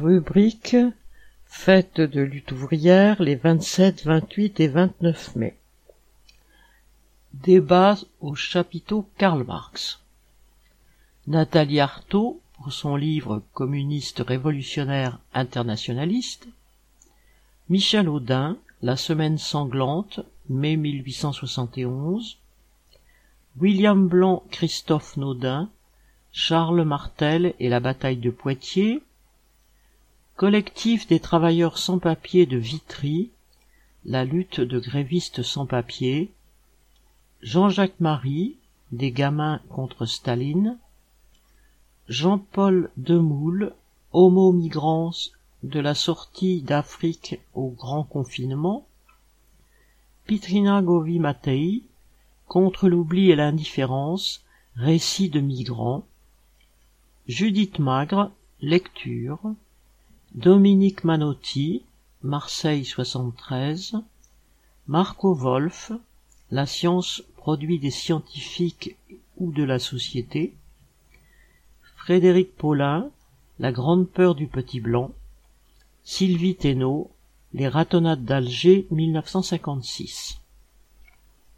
Rubrique Fête de lutte ouvrière les 27, 28 et 29 mai. Débat au chapiteau Karl Marx. Nathalie Arthaud, pour son livre Communiste révolutionnaire internationaliste. Michel Audin, La semaine sanglante, mai 1871. William Blanc, Christophe Naudin, Charles Martel et la bataille de Poitiers, Collectif des travailleurs sans papiers de Vitry, la lutte de grévistes sans papiers, Jean-Jacques Marie, des gamins contre Staline, Jean-Paul Demoule, Homo migrants de la sortie d'Afrique au grand confinement, Pitrina Govi Matei, contre l'oubli et l'indifférence, récit de migrants, Judith Magre, lecture. Dominique Manotti, Marseille 73. Marco Wolf, La science produit des scientifiques ou de la société. Frédéric Paulin, La grande peur du petit blanc. Sylvie Thénault, Les ratonnades d'Alger 1956.